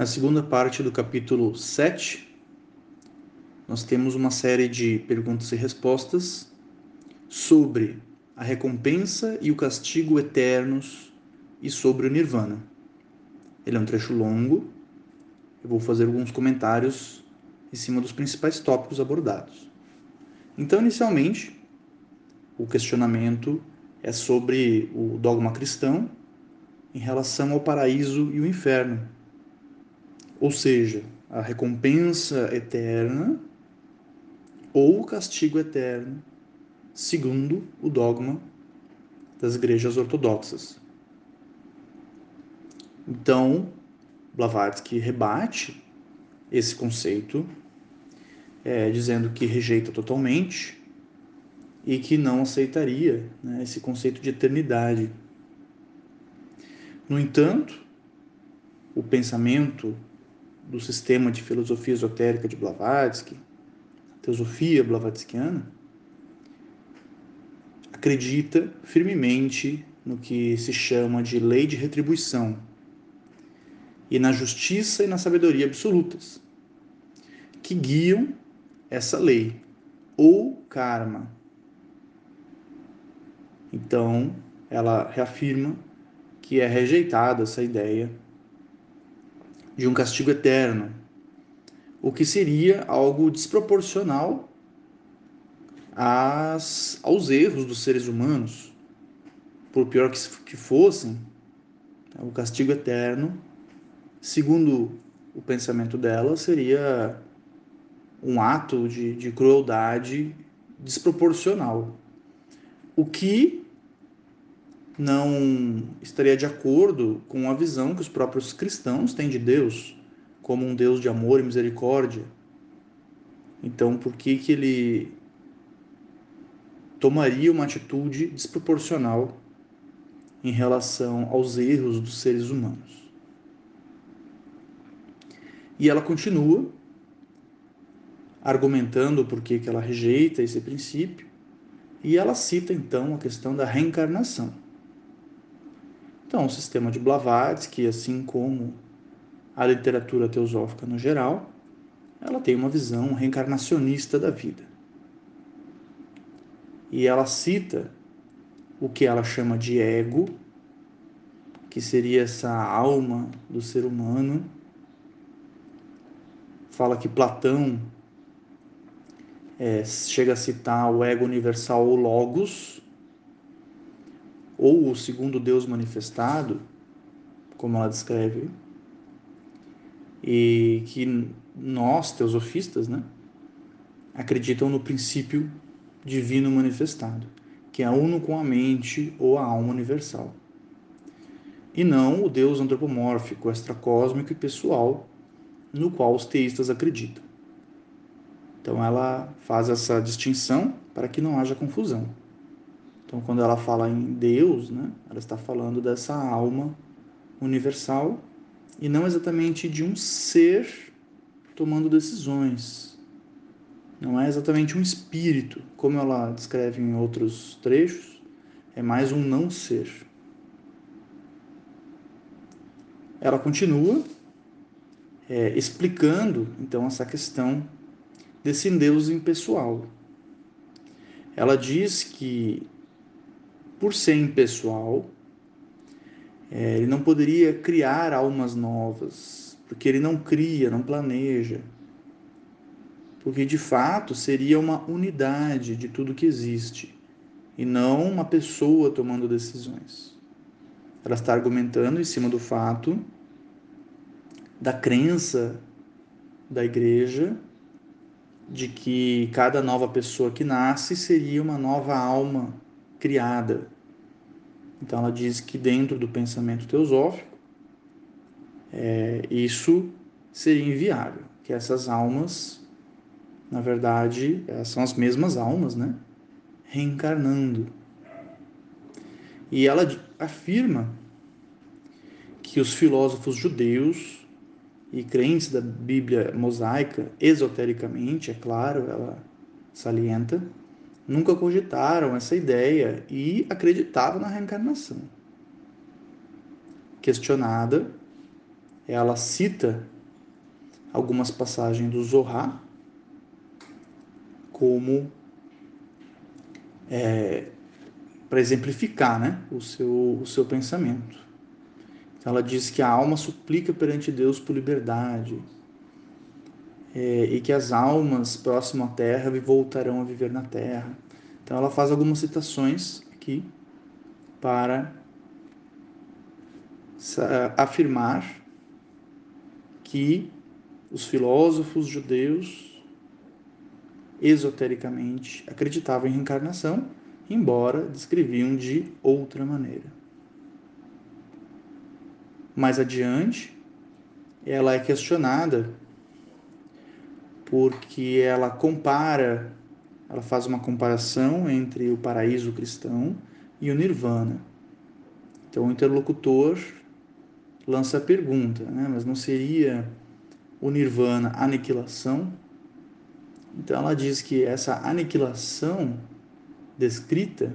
Na segunda parte do capítulo 7, nós temos uma série de perguntas e respostas sobre a recompensa e o castigo eternos e sobre o nirvana. Ele é um trecho longo, eu vou fazer alguns comentários em cima dos principais tópicos abordados. Então, inicialmente, o questionamento é sobre o dogma cristão em relação ao paraíso e o inferno, ou seja, a recompensa eterna ou o castigo eterno, segundo o dogma das igrejas ortodoxas. Então, Blavatsky rebate esse conceito, é, dizendo que rejeita totalmente e que não aceitaria né, esse conceito de eternidade. No entanto, o pensamento do sistema de filosofia esotérica de Blavatsky, teosofia blavatskiana, acredita firmemente no que se chama de lei de retribuição e na justiça e na sabedoria absolutas, que guiam essa lei, ou karma. Então, ela reafirma que é rejeitada essa ideia de um castigo eterno, o que seria algo desproporcional às, aos erros dos seres humanos. Por pior que, que fossem, o castigo eterno segundo o pensamento dela, seria um ato de, de crueldade desproporcional. O que não estaria de acordo com a visão que os próprios cristãos têm de Deus, como um Deus de amor e misericórdia. Então, por que, que ele tomaria uma atitude desproporcional em relação aos erros dos seres humanos? E ela continua argumentando por que ela rejeita esse princípio, e ela cita então a questão da reencarnação. Então, o sistema de Blavatsky, assim como a literatura teosófica no geral, ela tem uma visão reencarnacionista da vida. E ela cita o que ela chama de ego, que seria essa alma do ser humano fala que Platão é, chega a citar o ego universal ou logos, ou o segundo Deus manifestado, como ela descreve, e que nós, teosofistas, né, acreditam no princípio divino manifestado, que é uno com a mente ou a alma universal. E não o Deus antropomórfico, extracósmico e pessoal, no qual os teístas acreditam. Então ela faz essa distinção para que não haja confusão. Então quando ela fala em Deus, né, ela está falando dessa alma universal e não exatamente de um ser tomando decisões. Não é exatamente um espírito, como ela descreve em outros trechos, é mais um não ser. Ela continua é, explicando então essa questão desse Deus impessoal. Ela diz que, por ser impessoal, é, ele não poderia criar almas novas, porque ele não cria, não planeja. Porque de fato seria uma unidade de tudo que existe e não uma pessoa tomando decisões. Ela está argumentando em cima do fato da crença da igreja de que cada nova pessoa que nasce seria uma nova alma criada. Então ela diz que dentro do pensamento teosófico é, isso seria inviável, que essas almas, na verdade, são as mesmas almas, né? Reencarnando. E ela afirma que os filósofos judeus e crentes da Bíblia mosaica, esotericamente, é claro, ela salienta, nunca cogitaram essa ideia e acreditavam na reencarnação. Questionada, ela cita algumas passagens do Zohar como é, para exemplificar né, o, seu, o seu pensamento. Então, ela diz que a alma suplica perante Deus por liberdade é, e que as almas próximas à terra voltarão a viver na terra. Então, ela faz algumas citações aqui para afirmar que os filósofos judeus esotericamente acreditavam em reencarnação, embora descreviam de outra maneira. Mais adiante, ela é questionada porque ela compara, ela faz uma comparação entre o paraíso cristão e o nirvana. Então o interlocutor lança a pergunta, né? mas não seria o nirvana aniquilação? Então ela diz que essa aniquilação descrita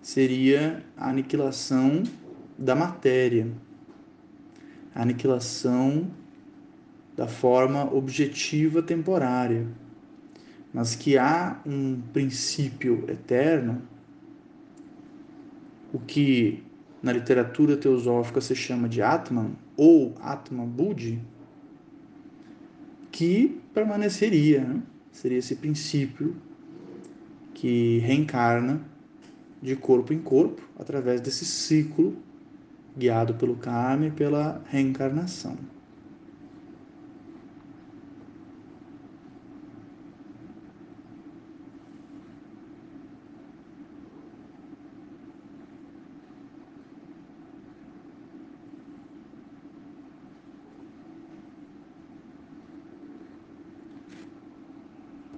seria a aniquilação da matéria, a aniquilação da forma objetiva temporária, mas que há um princípio eterno, o que na literatura teosófica se chama de Atman ou Atman Buddhi, que permaneceria, né? seria esse princípio que reencarna de corpo em corpo através desse ciclo guiado pelo karma e pela reencarnação.